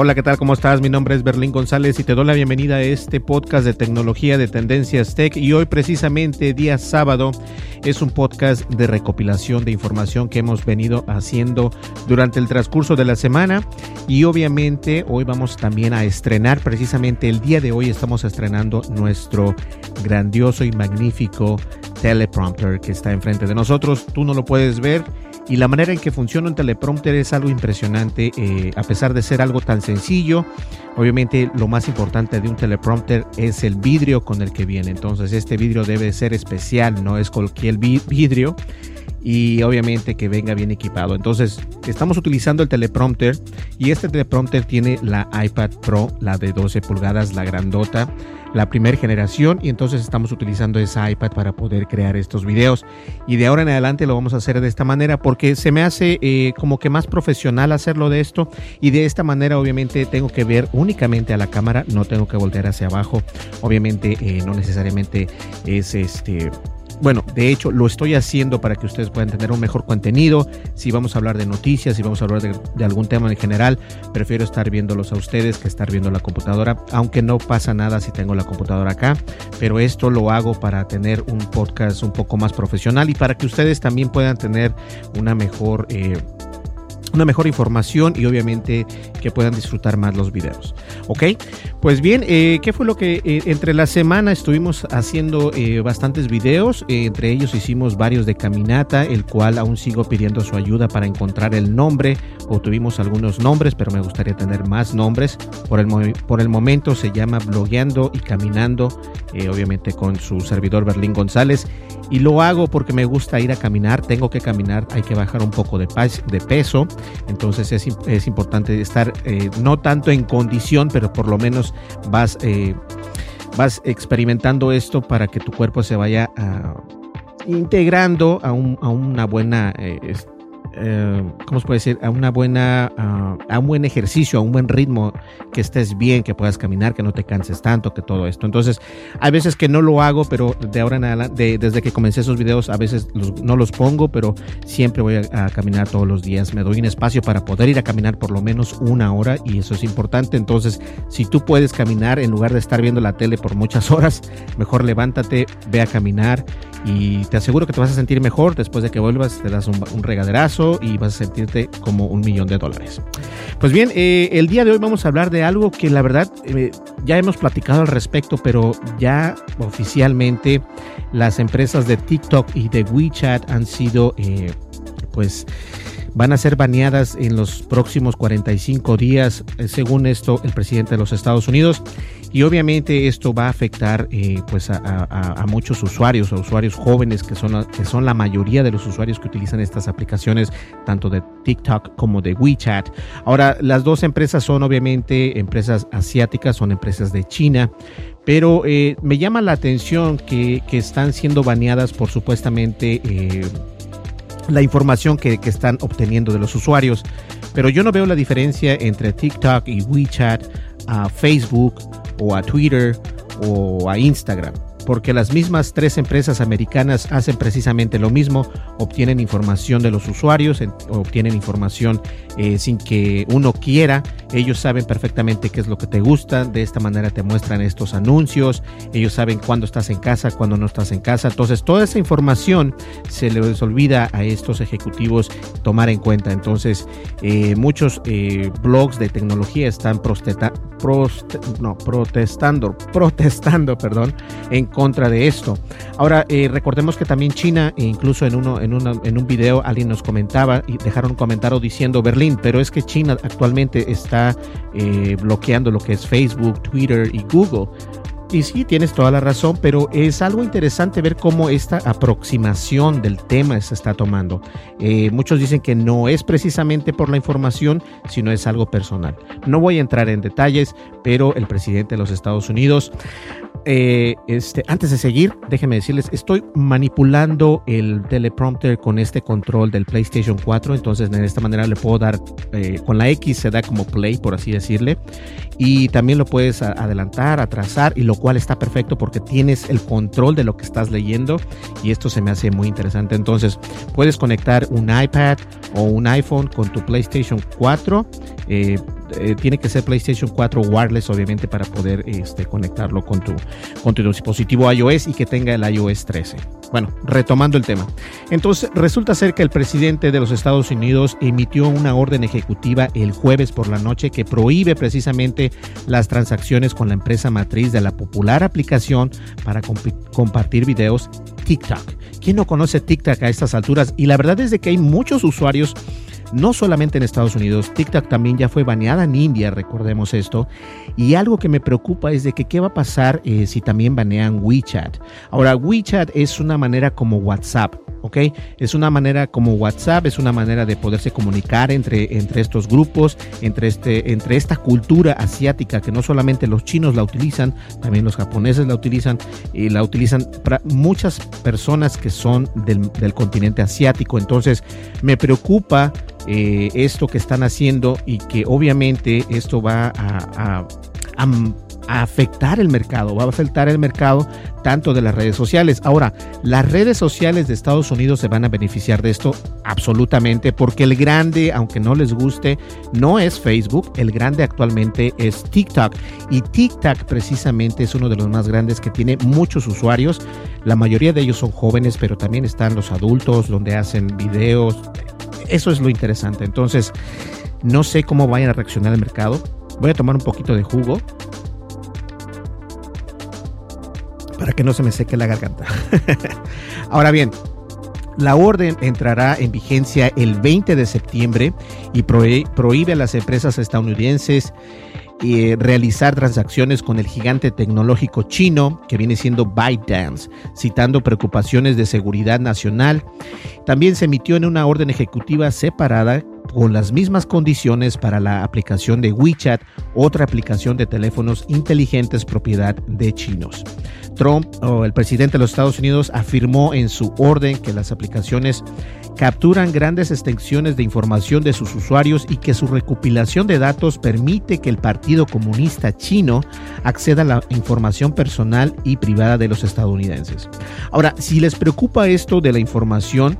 Hola, ¿qué tal? ¿Cómo estás? Mi nombre es Berlín González y te doy la bienvenida a este podcast de tecnología de Tendencias Tech. Y hoy precisamente, día sábado, es un podcast de recopilación de información que hemos venido haciendo durante el transcurso de la semana. Y obviamente hoy vamos también a estrenar, precisamente el día de hoy estamos estrenando nuestro grandioso y magnífico teleprompter que está enfrente de nosotros. Tú no lo puedes ver y la manera en que funciona un teleprompter es algo impresionante, eh, a pesar de ser algo tan sencillo. Obviamente lo más importante de un teleprompter es el vidrio con el que viene. Entonces este vidrio debe ser especial, no es cualquier vidrio y obviamente que venga bien equipado. Entonces, estamos utilizando el teleprompter y este teleprompter tiene la iPad Pro, la de 12 pulgadas, la grandota, la primera generación y entonces estamos utilizando esa iPad para poder crear estos videos y de ahora en adelante lo vamos a hacer de esta manera porque se me hace eh, como que más profesional hacerlo de esto y de esta manera obviamente tengo que ver únicamente a la cámara, no tengo que voltear hacia abajo, obviamente eh, no necesariamente es este bueno, de hecho lo estoy haciendo para que ustedes puedan tener un mejor contenido. Si vamos a hablar de noticias, si vamos a hablar de, algún tema en general, prefiero estar viéndolos a ustedes que estar viendo la computadora, aunque no pasa nada si tengo la computadora acá, pero esto lo hago para tener un podcast un poco más profesional y para que ustedes también puedan tener una mejor... Eh, una mejor información y obviamente que puedan disfrutar más los videos. Ok, pues bien, eh, ¿qué fue lo que eh, entre la semana estuvimos haciendo eh, bastantes videos? entre ellos hicimos varios de caminata, el cual aún sigo pidiendo su ayuda para encontrar el nombre. O tuvimos algunos nombres, pero me gustaría tener más nombres. Por el, por el momento se llama Blogueando y Caminando, obviamente con su servidor Berlín González. Y lo hago porque me gusta ir a caminar, tengo que caminar, hay que bajar un poco de peso entonces es, es importante estar eh, no tanto en condición, pero por lo menos vas, eh, vas experimentando esto para que tu cuerpo se vaya ah, integrando a, un, a una buena... Eh, eh, ¿cómo se puede decir? A una buena, a un buen ejercicio, a un buen ritmo, que estés bien, que puedas caminar, que no te canses tanto, que todo esto. Entonces, hay veces que no lo hago, pero de ahora en adelante, desde que comencé esos videos, a veces no los pongo, pero siempre voy a, caminar todos los días. Me doy un espacio para poder ir a caminar por lo menos una hora y eso es importante. Entonces, si tú puedes caminar en lugar de estar viendo la tele por muchas horas, mejor levántate, ve a caminar y te aseguro que te vas a sentir mejor después de que vuelvas, te das un, un regaderazo y vas a sentirte como un millón de dólares. Pues bien, eh, el día de hoy vamos a hablar de algo que la verdad eh, ya hemos platicado al respecto, pero ya oficialmente las empresas de TikTok y de WeChat han sido eh, pues van a ser baneadas en los próximos 45 días, según esto el presidente de los Estados Unidos. Y obviamente esto va a afectar eh, pues a, muchos usuarios, a usuarios jóvenes que son, que son la mayoría de los usuarios que utilizan estas aplicaciones, tanto de TikTok como de WeChat. Ahora, las dos empresas son obviamente empresas asiáticas, son empresas de China, pero eh, me llama la atención que, están siendo baneadas por supuestamente... Eh, la información que, están obteniendo de los usuarios. Pero yo no veo la diferencia entre TikTok y WeChat a Facebook o a Twitter o a Instagram. porque las mismas tres empresas americanas hacen precisamente lo mismo, obtienen información de los usuarios, obtienen información eh, sin que uno quiera, ellos saben perfectamente qué es lo que te gusta, de esta manera te muestran estos anuncios, ellos saben cuándo estás en casa, cuándo no estás en casa, entonces toda esa información se les olvida a estos ejecutivos tomar en cuenta, entonces eh, muchos eh, blogs de tecnología están no, protestando, protestando, perdón, en contra de esto. Ahora, recordemos que también China, e incluso en, uno, en, en un video alguien nos comentaba y dejaron un comentario diciendo Berlín, pero es que China actualmente está eh, bloqueando lo que es Facebook, Twitter y Google. Y sí, tienes toda la razón, pero es algo interesante ver cómo esta aproximación del tema se está tomando. Eh, muchos dicen que no es precisamente por la información, sino es algo personal. No voy a entrar en detalles, pero el presidente de los Estados Unidos eh, este, antes de seguir, déjenme decirles, estoy manipulando el teleprompter con este control del PlayStation 4, entonces de esta manera le puedo dar, eh, con la X se da como play, por así decirle, y también lo puedes adelantar, atrasar, y lo cual está perfecto porque tienes el control de lo que estás leyendo, y esto se me hace muy interesante. Entonces, puedes conectar un iPad o un iPhone con tu PlayStation 4. Eh, eh, tiene que ser PlayStation 4 wireless, obviamente, para poder este, conectarlo con tu, con tu dispositivo iOS y que tenga el iOS 13. Bueno, retomando el tema. Entonces, resulta ser que el presidente de los Estados Unidos emitió una orden ejecutiva el jueves por la noche que prohíbe precisamente las transacciones con la empresa matriz de la popular aplicación para compartir videos TikTok. ¿Quién no conoce TikTok a estas alturas? Y la verdad es de que hay muchos usuarios no solamente en Estados Unidos, TikTok también ya fue baneada en India, recordemos esto. Y algo que me preocupa es de que qué va a pasar eh, si también banean WeChat. Ahora, WeChat es una manera como WhatsApp. Es una manera como WhatsApp, es una manera de poderse comunicar entre, entre estos grupos, entre, este, entre esta cultura asiática que no solamente los chinos la utilizan, también los japoneses la utilizan y la utilizan muchas personas que son del, del continente asiático. Entonces, me preocupa eh, esto que están haciendo y que obviamente esto va a, afectar el mercado, va a afectar el mercado tanto de las redes sociales. Ahora, las redes sociales de Estados Unidos se van a beneficiar de esto absolutamente porque el grande, aunque no les guste, no es Facebook, el grande actualmente es TikTok y TikTok precisamente es uno de los más grandes que tiene muchos usuarios. La mayoría de ellos son jóvenes, pero también están los adultos donde hacen videos, eso es lo interesante. Entonces, no sé cómo vayan a reaccionar el mercado. Voy a tomar un poquito de jugo para que no se me seque la garganta. Ahora bien, la orden entrará en vigencia el 20 de septiembre y prohíbe a las empresas estadounidenses eh, realizar transacciones con el gigante tecnológico chino que viene siendo ByteDance, citando preocupaciones de seguridad nacional. También se emitió en una orden ejecutiva separada con las mismas condiciones para la aplicación de WeChat, otra aplicación de teléfonos inteligentes propiedad de chinos. Trump, o el presidente de los Estados Unidos, afirmó en su orden que las aplicaciones capturan grandes extensiones de información de sus usuarios y que su recopilación de datos permite que el Partido Comunista Chino acceda a la información personal y privada de los estadounidenses. Ahora, si les preocupa esto de la información,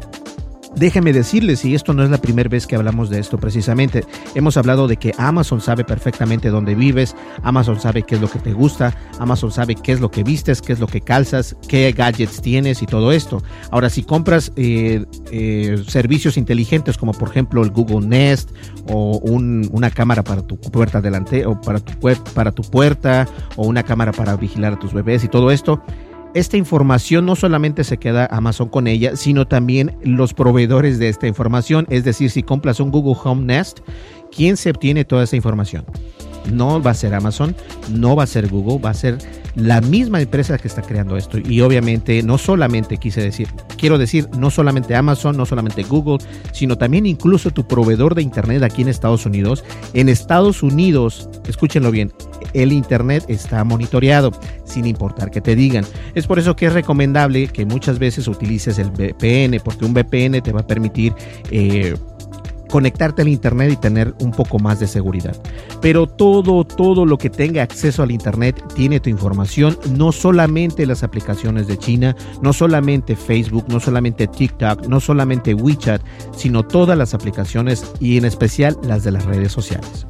Déjenme decirles, y esto no es la primera vez que hablamos de esto precisamente, hemos hablado de que Amazon sabe perfectamente dónde vives, Amazon sabe qué es lo que te gusta, Amazon sabe qué es lo que vistes, qué es lo que calzas, qué gadgets tienes y todo esto. Ahora, si compras eh, eh, servicios inteligentes como por ejemplo el Google Nest o una cámara para tu puerta delante o para tu, para tu puerta o una cámara para vigilar a tus bebés y todo esto, esta información no solamente se queda Amazon con ella, sino también los proveedores de esta información. Es decir, si compras un Google Home Nest, ¿quién se obtiene toda esa información? No va a ser Amazon, no va a ser Google, va a ser la misma empresa que está creando esto. Y obviamente no solamente quise decir, quiero decir, no solamente Amazon, no solamente Google, sino también incluso tu proveedor de Internet aquí en Estados Unidos. En Estados Unidos, escúchenlo bien, el Internet está monitoreado, sin importar que te digan. Es por eso que es recomendable que muchas veces utilices el VPN, porque un VPN te va a permitir... Eh, conectarte al Internet y tener un poco más de seguridad. Pero todo, todo lo que tenga acceso al Internet tiene tu información, no solamente las aplicaciones de China, no solamente Facebook, no solamente TikTok, no solamente WeChat, sino todas las aplicaciones y en especial las de las redes sociales.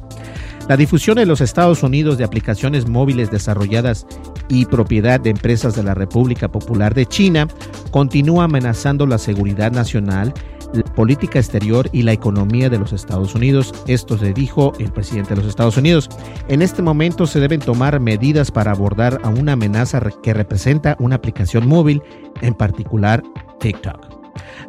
La difusión en los Estados Unidos de aplicaciones móviles desarrolladas y propiedad de empresas de la República Popular de China continúa amenazando la seguridad nacional la política exterior y la economía de los Estados Unidos. Esto se dijo el presidente de los Estados Unidos. En este momento se deben tomar medidas para abordar a una amenaza que representa una aplicación móvil, en particular TikTok.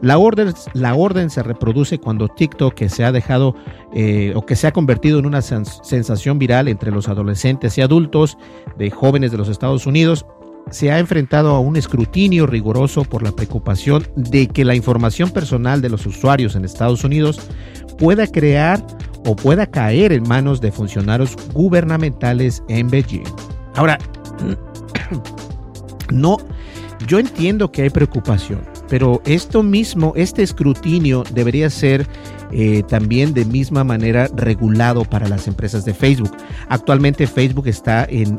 La orden, se reproduce cuando TikTok, que se ha dejado eh, o que se ha convertido en una sensación viral entre los adolescentes y adultos de jóvenes de los Estados Unidos, se ha enfrentado a un escrutinio riguroso por la preocupación de que la información personal de los usuarios en Estados Unidos pueda crear o pueda caer en manos de funcionarios gubernamentales en Beijing. Ahora, no, yo entiendo que hay preocupación, pero esto mismo, este escrutinio debería ser eh, también de misma manera regulado para las empresas de Facebook. Actualmente Facebook está en,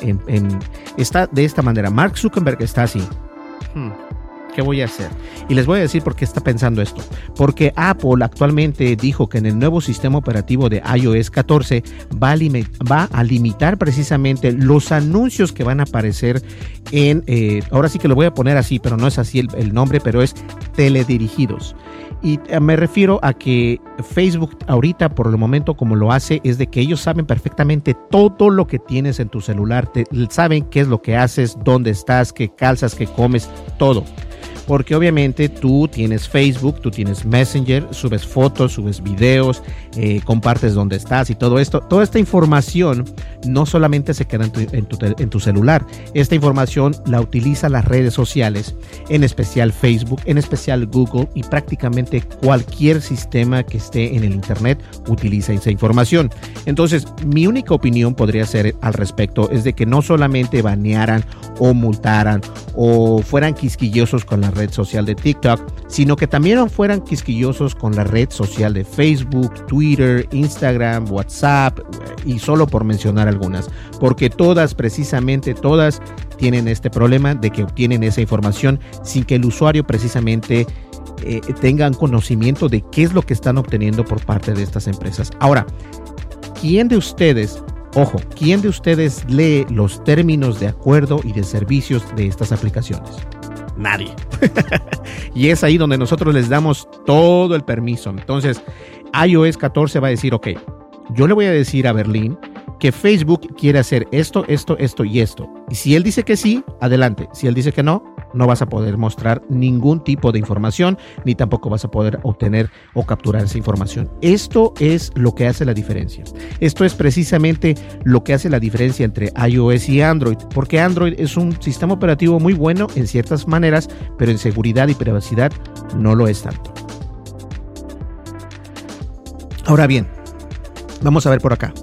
está de esta manera. Mark Zuckerberg está así. Hmm, ¿Qué voy a hacer? Y les voy a decir por qué está pensando esto. Porque Apple actualmente dijo que en el nuevo sistema operativo de iOS 14 va a, va a limitar precisamente los anuncios que van a aparecer en, eh, ahora sí que lo voy a poner así, pero no es así el nombre, pero es teledirigidos. Y eh, me refiero a que Facebook ahorita por el momento como lo hace es de que ellos saben perfectamente todo lo que tienes en tu celular, saben qué es lo que haces, dónde estás, qué calzas, qué comes, todo porque obviamente tú tienes Facebook, tú tienes Messenger, subes fotos, subes videos, eh, compartes dónde estás y todo esto. Toda esta información no solamente se queda en tu, celular, esta información la utiliza las redes sociales, en especial Facebook, en especial Google y prácticamente cualquier sistema que esté en el Internet utiliza esa información. Entonces, mi única opinión podría ser al respecto es de que no solamente banearan o multaran o fueran quisquillosos con la red social de TikTok, sino que también fueran quisquillosos con la red social de Facebook, Twitter, Instagram, WhatsApp y solo por mencionar algunas, porque todas, precisamente todas, tienen este problema de que obtienen esa información sin que el usuario precisamente eh, tengan conocimiento de qué es lo que están obteniendo por parte de estas empresas. Ahora, ¿quién de ustedes Ojo, ¿quién de ustedes lee los términos de acuerdo y de servicios de estas aplicaciones? Nadie. y es ahí donde nosotros les damos todo el permiso. Entonces, iOS 14 va a decir, ok, yo le voy a decir a Berlín que Facebook quiere hacer esto, esto, esto y esto. Y si él dice que sí, adelante. Si él dice que no, no vas a poder mostrar ningún tipo de información, ni tampoco vas a poder obtener o capturar esa información. Esto es lo que hace la diferencia. Esto es precisamente lo que hace la diferencia entre iOS y Android, porque Android es un sistema operativo muy bueno en ciertas maneras, pero en seguridad y privacidad no lo es tanto. Ahora bien, vamos a ver por acá.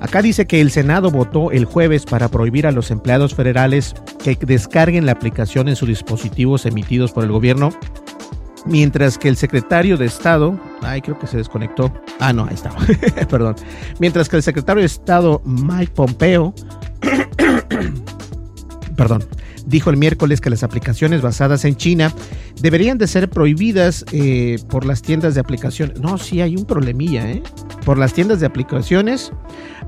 Acá dice que el Senado votó el jueves para prohibir a los empleados federales que descarguen la aplicación en sus dispositivos emitidos por el gobierno, mientras que el secretario de Estado, ay, creo que se desconectó. Ah, no, ahí está. Perdón. Mientras que el secretario de Estado Mike Pompeo perdón, dijo el miércoles que las aplicaciones basadas en China deberían de ser prohibidas eh, por las tiendas de aplicaciones. No, sí hay un problemilla, ¿eh? Por las tiendas de aplicaciones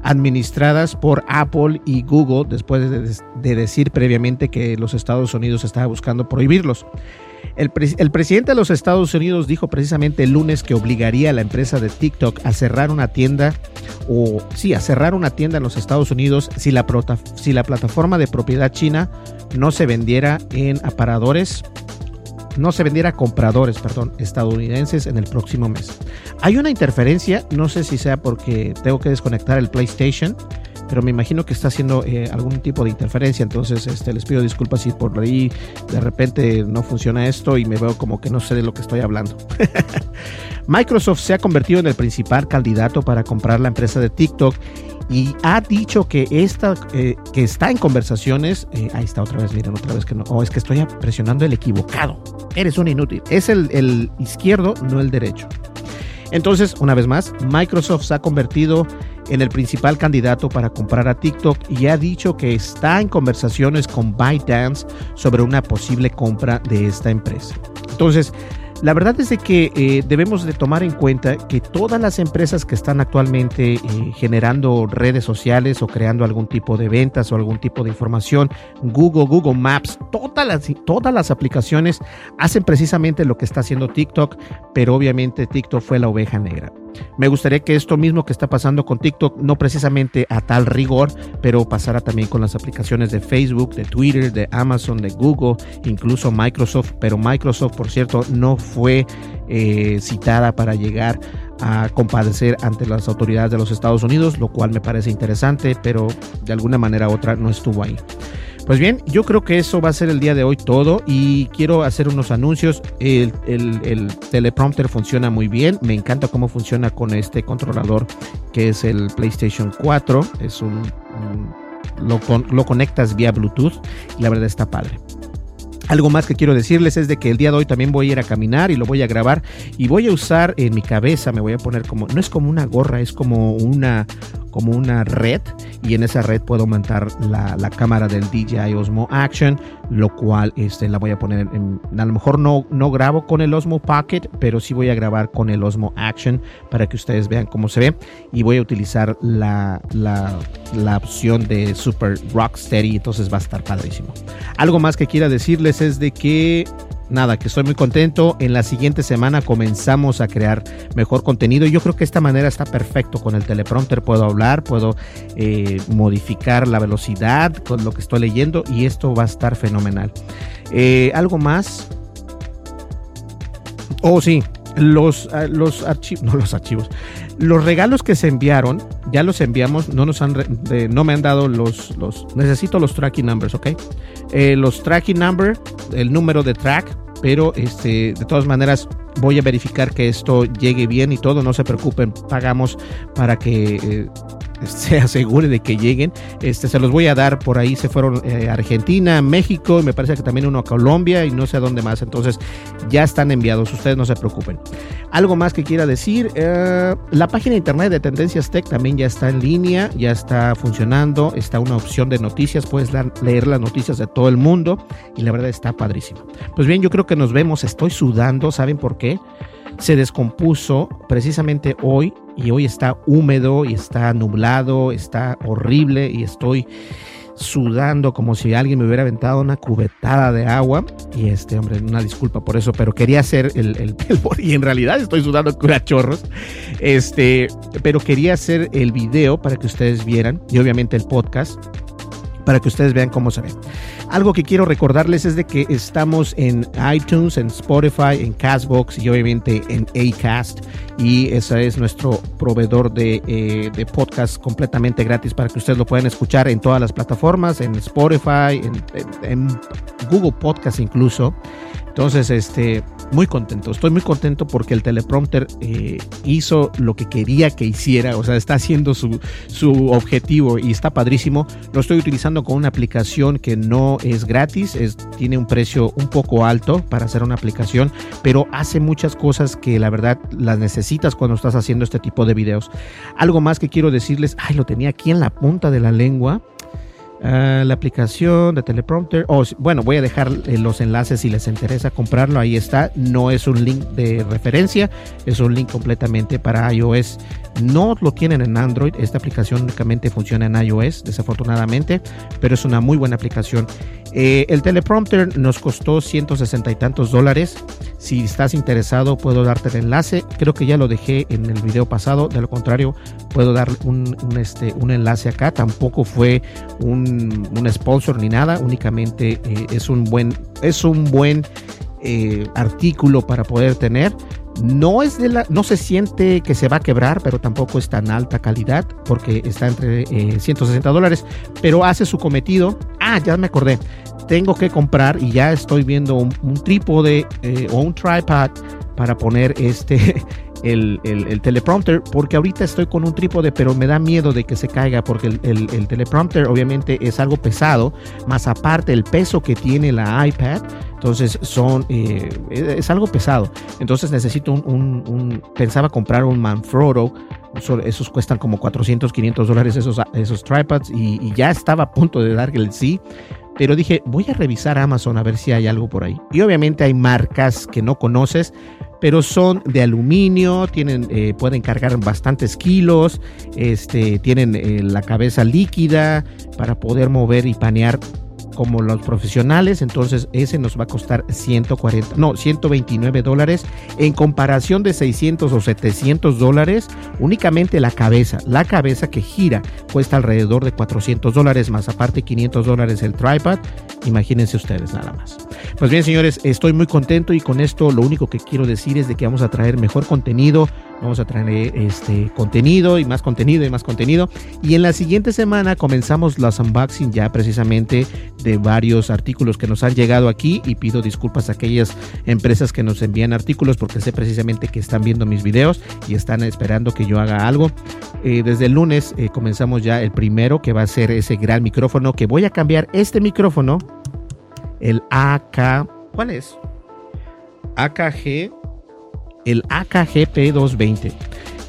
administradas por Apple y Google después de, decir previamente que los Estados Unidos estaba buscando prohibirlos. El, presidente de los Estados Unidos dijo precisamente el lunes que obligaría a la empresa de TikTok a cerrar una tienda o sí, a cerrar una tienda en los Estados Unidos si la, si la plataforma de propiedad china no se vendiera en aparadores no se vendiera a compradores, perdón, estadounidenses en el próximo mes. Hay una interferencia, no sé si sea porque tengo que desconectar el PlayStation, pero me imagino que está haciendo eh, algún tipo de interferencia, entonces este, les pido disculpas si por ahí de repente no funciona esto y me veo como que no sé de lo que estoy hablando. Microsoft se ha convertido en el principal candidato para comprar la empresa de TikTok y ha dicho que, esta, eh, que está en conversaciones. Eh, ahí está otra vez, miren, otra vez que no. Oh, es que estoy presionando el equivocado. Eres un inútil. Es el, el izquierdo, no el derecho. Entonces, una vez más, Microsoft se ha convertido el principal candidato para comprar a TikTok y ha dicho que está en conversaciones con ByteDance sobre una posible compra de esta empresa. Entonces, la verdad es de que eh, debemos de tomar en cuenta que todas las empresas que están actualmente eh, generando redes sociales o creando algún tipo de ventas o algún tipo de información, Google, Google Maps, todas las, todas las aplicaciones hacen precisamente lo que está haciendo TikTok, pero obviamente TikTok fue la oveja negra. Me gustaría que esto mismo que está pasando con TikTok, no precisamente a tal rigor, pero pasara también con las aplicaciones de Facebook, de Twitter, de Amazon, de Google, incluso Microsoft. Pero Microsoft, por cierto, no fue eh, citada para llegar a compadecer ante las autoridades de los Estados Unidos, lo cual me parece interesante, pero de alguna manera u otra no estuvo ahí. Pues bien, yo creo que eso va a ser el día de hoy todo y quiero hacer unos anuncios. El, teleprompter funciona muy bien, me encanta cómo funciona con este controlador que es el PlayStation 4. Es un, lo, lo conectas vía Bluetooth y la verdad está padre. Algo más que quiero decirles es de que el día de hoy también voy a ir a caminar y lo voy a grabar y voy a usar en mi cabeza, me voy a poner como, no es como una gorra, es como una, como una red y en esa red puedo montar la, cámara del DJI Osmo Action, lo cual este, la voy a poner en, a lo mejor no, no grabo con el Osmo Pocket, pero sí voy a grabar con el Osmo Action para que ustedes vean cómo se ve y voy a utilizar la, la, la opción de Super Rocksteady, entonces va a estar padrísimo. Algo más que quiera decirles es de que nada, que estoy muy contento. En la siguiente semana comenzamos a crear mejor contenido. Yo creo que esta manera está perfecto con el teleprompter. Puedo hablar, puedo eh, modificar la velocidad con lo que estoy leyendo y esto va a estar fenomenal. Eh, ¿Algo más? Oh, sí, los, ah, los archivos, no los archivos, los regalos que se enviaron, ya los enviamos, no nos han, no me han dado los, los, necesito los tracking numbers, ¿ok? Eh, los tracking number, el número de track, pero este, de todas maneras voy a verificar que esto llegue bien y todo, no se preocupen, pagamos para que eh, se asegure de que lleguen. Este, se los voy a dar por ahí, se fueron eh, Argentina, México, y me parece que también uno a Colombia y no sé a dónde más. Entonces ya están enviados, ustedes no se preocupen. Algo más que quiera decir, eh, la página de internet de Tendencias Tech también ya está en línea, ya está funcionando, está una opción de noticias, puedes leer las noticias de todo el mundo y la verdad está padrísimo. Pues bien, yo creo que nos vemos, estoy sudando, ¿saben por qué? Se descompuso precisamente hoy y hoy está húmedo y está nublado, está horrible y estoy sudando como si alguien me hubiera aventado una cubetada de agua. Y este, hombre, una disculpa por eso, pero quería hacer el, el, y en realidad estoy sudando chorros. Este, pero quería hacer el video para que ustedes vieran y obviamente el podcast para que ustedes vean cómo se ve. Algo que quiero recordarles es de que estamos en iTunes, en Spotify, en Castbox y obviamente en Acast. Y ese es nuestro proveedor de, eh, de, podcast completamente gratis para que ustedes lo puedan escuchar en todas las plataformas, en Spotify, en Google Podcast incluso. Entonces, este, muy contento. Estoy muy contento porque el teleprompter eh, hizo lo que quería que hiciera. O sea, está haciendo su, su objetivo y está padrísimo. Lo estoy utilizando con una aplicación que no es gratis. Es, tiene un precio un poco alto para hacer una aplicación, pero hace muchas cosas que la verdad las necesitas cuando estás haciendo este tipo de videos. Algo más que quiero decirles. Ay, lo tenía aquí en la punta de la lengua. Ah, la aplicación de teleprompter. Oh, bueno, voy a dejar eh, los enlaces si les interesa comprarlo. Ahí está. No es un link de referencia, es un link completamente para iOS. No lo tienen en Android. Esta aplicación únicamente funciona en iOS, desafortunadamente, pero es una muy buena aplicación. Eh, el teleprompter nos costó 160 y tantos dólares. Si estás interesado, puedo darte el enlace. Creo que ya lo dejé en el video pasado. De lo contrario, puedo dar un, este, un enlace acá. Tampoco fue un, un sponsor ni nada. Únicamente eh, es un buen, es un buen eh, artículo para poder tener. No es de la, no se siente que se va a quebrar, pero tampoco es tan alta calidad porque está entre 160 dólares, pero hace su cometido. Ah, ya me acordé tengo que comprar y ya estoy viendo un, trípode eh, o un tripod para poner este, el, el, teleprompter porque ahorita estoy con un trípode, pero me da miedo de que se caiga porque el, el, teleprompter obviamente es algo pesado, más aparte el peso que tiene la iPad. Entonces son eh, es algo pesado. Entonces necesito un, pensaba comprar un Manfrotto. Esos cuestan como 400, 500 dólares esos, esos tripods y, y ya estaba a punto de dar el sí pero dije, voy a revisar Amazon a ver si hay algo por ahí. Y obviamente hay marcas que no conoces, pero son de aluminio, tienen, eh, pueden cargar bastantes kilos, este, tienen eh, la cabeza líquida para poder mover y panear como los profesionales, entonces ese nos va a costar 140, no, 129 dólares en comparación de 600 o 700 dólares únicamente la cabeza, la cabeza que gira cuesta alrededor de 400 dólares más aparte 500 dólares el tripod, imagínense ustedes nada más. Pues bien señores, estoy muy contento y con esto lo único que quiero decir es de que vamos a traer mejor contenido, Vamos a traer este contenido y más contenido y más contenido. Y en la siguiente semana comenzamos las unboxing ya precisamente de varios artículos que nos han llegado aquí. Y pido disculpas a aquellas empresas que nos envían artículos porque sé precisamente que están viendo mis videos y están esperando que yo haga algo. Eh, desde el lunes eh, comenzamos ya el primero que va a ser ese gran micrófono que voy a cambiar este micrófono. El AK. ¿Cuál es? AKG el AKGP 220.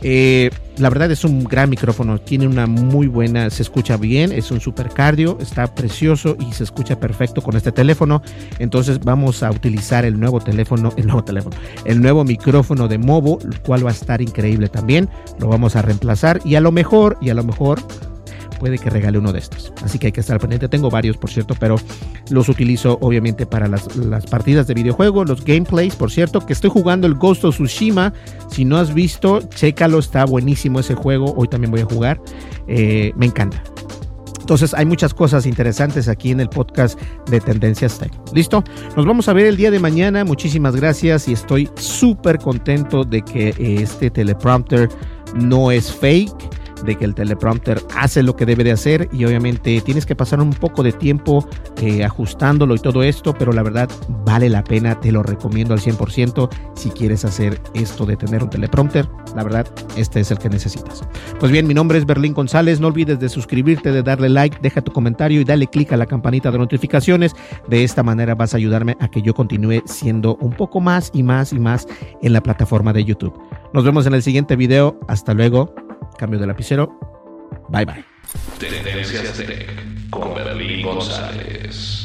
Eh, la verdad es un gran micrófono, tiene una muy buena, se escucha bien, es un super cardio, está precioso y se escucha perfecto con este teléfono. Entonces vamos a utilizar el nuevo teléfono, el nuevo teléfono, el nuevo micrófono de Movo, el cual va a estar increíble también. Lo vamos a reemplazar y a lo mejor, y a lo mejor puede que regale uno de estos. Así que hay que estar pendiente. Tengo varios, por cierto, pero los utilizo obviamente para las, partidas de videojuego, los gameplays, por cierto, que estoy jugando el Ghost of Tsushima. Si no has visto, chécalo, está buenísimo ese juego. Hoy también voy a jugar. Eh, me encanta. Entonces hay muchas cosas interesantes aquí en el podcast de Tendencias Tech. ¿Listo? Nos vamos a ver el día de mañana. Muchísimas gracias y estoy súper contento de que este teleprompter no es fake de que el teleprompter hace lo que debe de hacer y obviamente tienes que pasar un poco de tiempo eh, ajustándolo y todo esto, pero la verdad vale la pena, te lo recomiendo al 100% si quieres hacer esto de tener un teleprompter, la verdad este es el que necesitas. Pues bien, mi nombre es Berlín González, no olvides de suscribirte, de darle like, deja tu comentario y dale click a la campanita de notificaciones, de esta manera vas a ayudarme a que yo continúe siendo un poco más y más y más en la plataforma de YouTube. Nos vemos en el siguiente video, hasta luego. Cambio de lapicero. Bye bye. Tendencias Tech con Berlín González.